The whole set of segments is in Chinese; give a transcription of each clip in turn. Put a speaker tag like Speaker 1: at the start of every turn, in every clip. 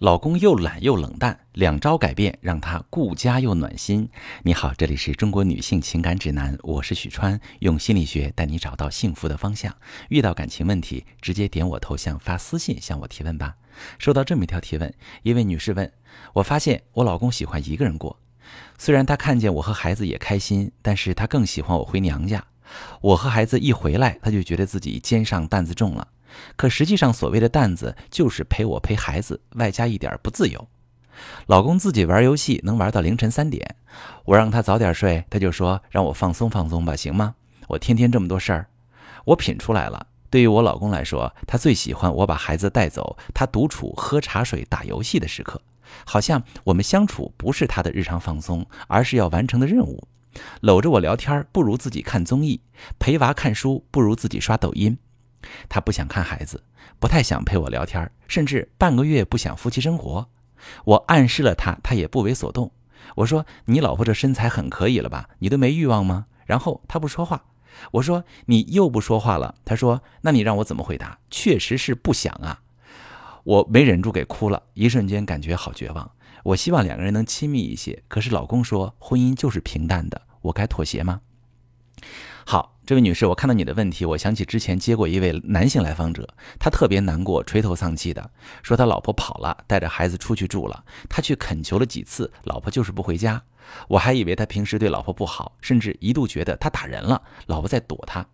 Speaker 1: 老公又懒又冷淡，两招改变让他顾家又暖心。你好，这里是中国女性情感指南，我是许川，用心理学带你找到幸福的方向。遇到感情问题，直接点我头像发私信向我提问吧。收到这么一条提问，一位女士问：我发现我老公喜欢一个人过，虽然他看见我和孩子也开心，但是他更喜欢我回娘家。我和孩子一回来，他就觉得自己肩上担子重了。可实际上，所谓的担子就是陪我陪孩子，外加一点不自由。老公自己玩游戏能玩到凌晨三点，我让他早点睡，他就说让我放松放松吧，行吗？我天天这么多事儿，我品出来了。对于我老公来说，他最喜欢我把孩子带走，他独处喝茶水打游戏的时刻，好像我们相处不是他的日常放松，而是要完成的任务。搂着我聊天不如自己看综艺，陪娃看书不如自己刷抖音。他不想看孩子，不太想陪我聊天，甚至半个月不想夫妻生活。我暗示了他，他也不为所动。我说：“你老婆这身材很可以了吧？你都没欲望吗？”然后他不说话。我说：“你又不说话了。”他说：“那你让我怎么回答？确实是不想啊。”我没忍住给哭了，一瞬间感觉好绝望。我希望两个人能亲密一些，可是老公说婚姻就是平淡的，我该妥协吗？好。这位女士，我看到你的问题，我想起之前接过一位男性来访者，他特别难过，垂头丧气的说他老婆跑了，带着孩子出去住了，他去恳求了几次，老婆就是不回家。我还以为他平时对老婆不好，甚至一度觉得他打人了，老婆在躲他。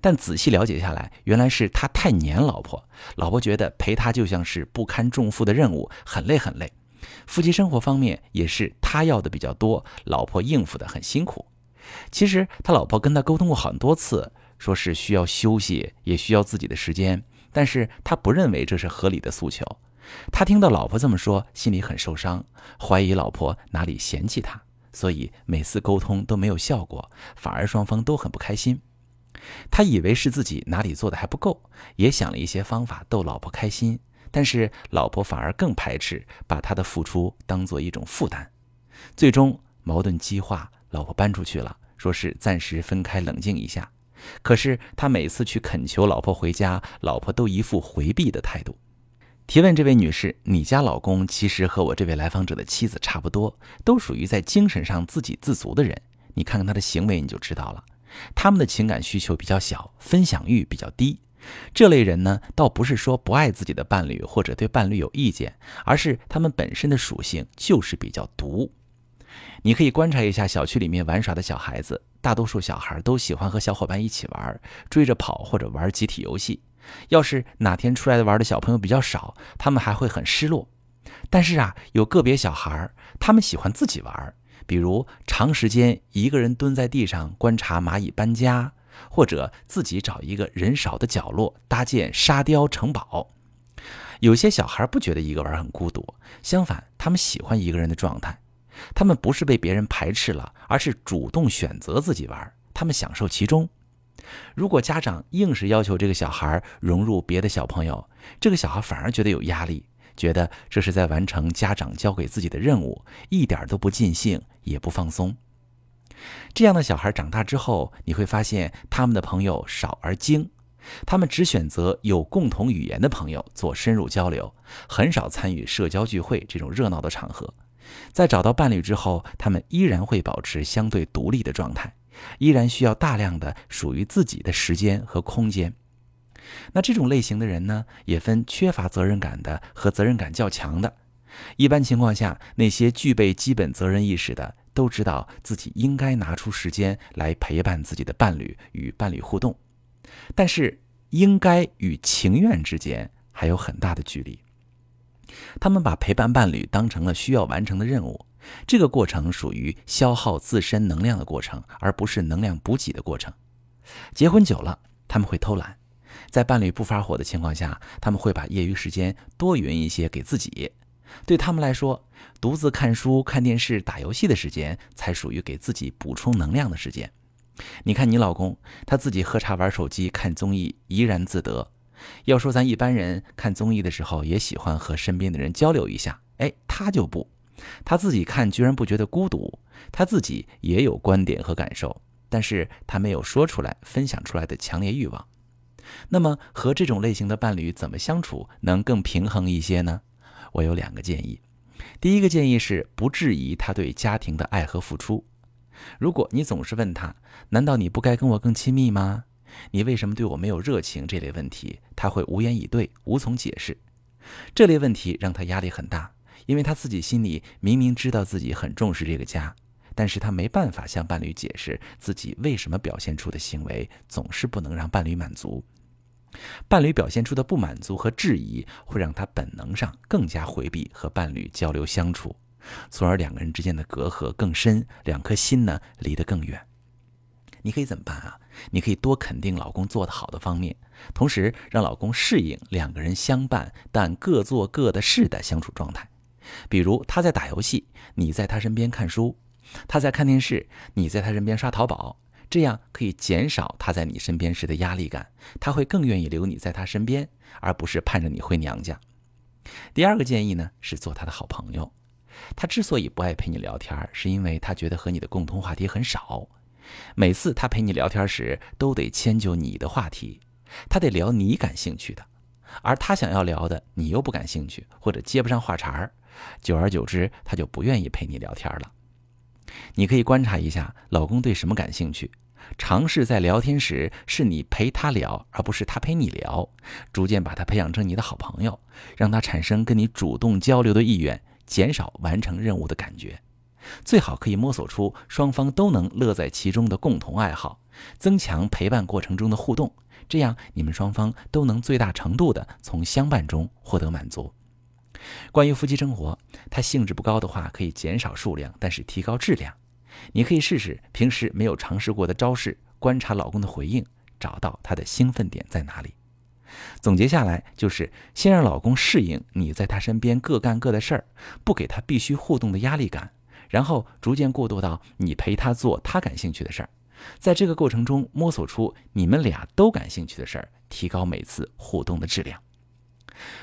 Speaker 1: 但仔细了解下来，原来是他太黏老婆，老婆觉得陪他就像是不堪重负的任务，很累很累。夫妻生活方面也是他要的比较多，老婆应付的很辛苦。其实他老婆跟他沟通过很多次，说是需要休息，也需要自己的时间，但是他不认为这是合理的诉求。他听到老婆这么说，心里很受伤，怀疑老婆哪里嫌弃他，所以每次沟通都没有效果，反而双方都很不开心。他以为是自己哪里做的还不够，也想了一些方法逗老婆开心，但是老婆反而更排斥，把他的付出当做一种负担，最终矛盾激化。老婆搬出去了，说是暂时分开冷静一下。可是他每次去恳求老婆回家，老婆都一副回避的态度。提问这位女士，你家老公其实和我这位来访者的妻子差不多，都属于在精神上自给自足的人。你看看他的行为，你就知道了。他们的情感需求比较小，分享欲比较低。这类人呢，倒不是说不爱自己的伴侣或者对伴侣有意见，而是他们本身的属性就是比较独。你可以观察一下小区里面玩耍的小孩子，大多数小孩都喜欢和小伙伴一起玩，追着跑或者玩集体游戏。要是哪天出来玩的小朋友比较少，他们还会很失落。但是啊，有个别小孩，他们喜欢自己玩，比如长时间一个人蹲在地上观察蚂蚁搬家，或者自己找一个人少的角落搭建沙雕城堡。有些小孩不觉得一个玩很孤独，相反，他们喜欢一个人的状态。他们不是被别人排斥了，而是主动选择自己玩，他们享受其中。如果家长硬是要求这个小孩融入别的小朋友，这个小孩反而觉得有压力，觉得这是在完成家长交给自己的任务，一点都不尽兴，也不放松。这样的小孩长大之后，你会发现他们的朋友少而精，他们只选择有共同语言的朋友做深入交流，很少参与社交聚会这种热闹的场合。在找到伴侣之后，他们依然会保持相对独立的状态，依然需要大量的属于自己的时间和空间。那这种类型的人呢，也分缺乏责任感的和责任感较强的。一般情况下，那些具备基本责任意识的，都知道自己应该拿出时间来陪伴自己的伴侣与伴侣互动。但是，应该与情愿之间还有很大的距离。他们把陪伴伴侣当成了需要完成的任务，这个过程属于消耗自身能量的过程，而不是能量补给的过程。结婚久了，他们会偷懒，在伴侣不发火的情况下，他们会把业余时间多匀一些给自己。对他们来说，独自看书、看电视、打游戏的时间才属于给自己补充能量的时间。你看你老公，他自己喝茶、玩手机、看综艺，怡然自得。要说咱一般人看综艺的时候也喜欢和身边的人交流一下，哎，他就不，他自己看居然不觉得孤独，他自己也有观点和感受，但是他没有说出来、分享出来的强烈欲望。那么和这种类型的伴侣怎么相处能更平衡一些呢？我有两个建议。第一个建议是不质疑他对家庭的爱和付出。如果你总是问他，难道你不该跟我更亲密吗？你为什么对我没有热情？这类问题，他会无言以对，无从解释。这类问题让他压力很大，因为他自己心里明明知道自己很重视这个家，但是他没办法向伴侣解释自己为什么表现出的行为总是不能让伴侣满足。伴侣表现出的不满足和质疑，会让他本能上更加回避和伴侣交流相处。从而两个人之间的隔阂更深，两颗心呢离得更远。你可以怎么办啊？你可以多肯定老公做得好的方面，同时让老公适应两个人相伴但各做各的事的相处状态。比如他在打游戏，你在他身边看书；他在看电视，你在他身边刷淘宝。这样可以减少他在你身边时的压力感，他会更愿意留你在他身边，而不是盼着你回娘家。第二个建议呢是做他的好朋友。他之所以不爱陪你聊天，是因为他觉得和你的共同话题很少。每次他陪你聊天时，都得迁就你的话题，他得聊你感兴趣的，而他想要聊的你又不感兴趣，或者接不上话茬儿。久而久之，他就不愿意陪你聊天了。你可以观察一下老公对什么感兴趣，尝试在聊天时是你陪他聊，而不是他陪你聊，逐渐把他培养成你的好朋友，让他产生跟你主动交流的意愿。减少完成任务的感觉，最好可以摸索出双方都能乐在其中的共同爱好，增强陪伴过程中的互动，这样你们双方都能最大程度的从相伴中获得满足。关于夫妻生活，它兴致不高的话，可以减少数量，但是提高质量。你可以试试平时没有尝试过的招式，观察老公的回应，找到他的兴奋点在哪里。总结下来就是：先让老公适应你在他身边各干各的事儿，不给他必须互动的压力感，然后逐渐过渡到你陪他做他感兴趣的事儿，在这个过程中摸索出你们俩都感兴趣的事儿，提高每次互动的质量。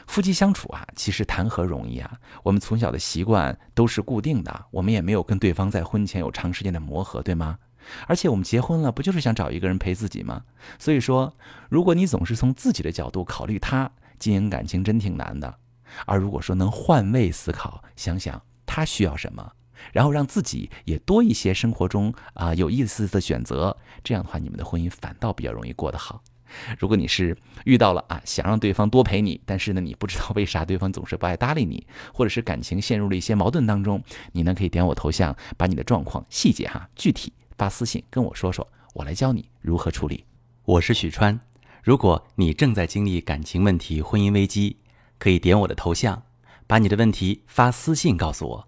Speaker 1: 夫妻相处啊，其实谈何容易啊！我们从小的习惯都是固定的，我们也没有跟对方在婚前有长时间的磨合，对吗？而且我们结婚了，不就是想找一个人陪自己吗？所以说，如果你总是从自己的角度考虑他，经营感情真挺难的。而如果说能换位思考，想想他需要什么，然后让自己也多一些生活中啊有意思的选择，这样的话，你们的婚姻反倒比较容易过得好。如果你是遇到了啊想让对方多陪你，但是呢你不知道为啥对方总是不爱搭理你，或者是感情陷入了一些矛盾当中，你呢可以点我头像，把你的状况细节哈具体。发私信跟我说说，我来教你如何处理。我是许川，如果你正在经历感情问题、婚姻危机，可以点我的头像，把你的问题发私信告诉我，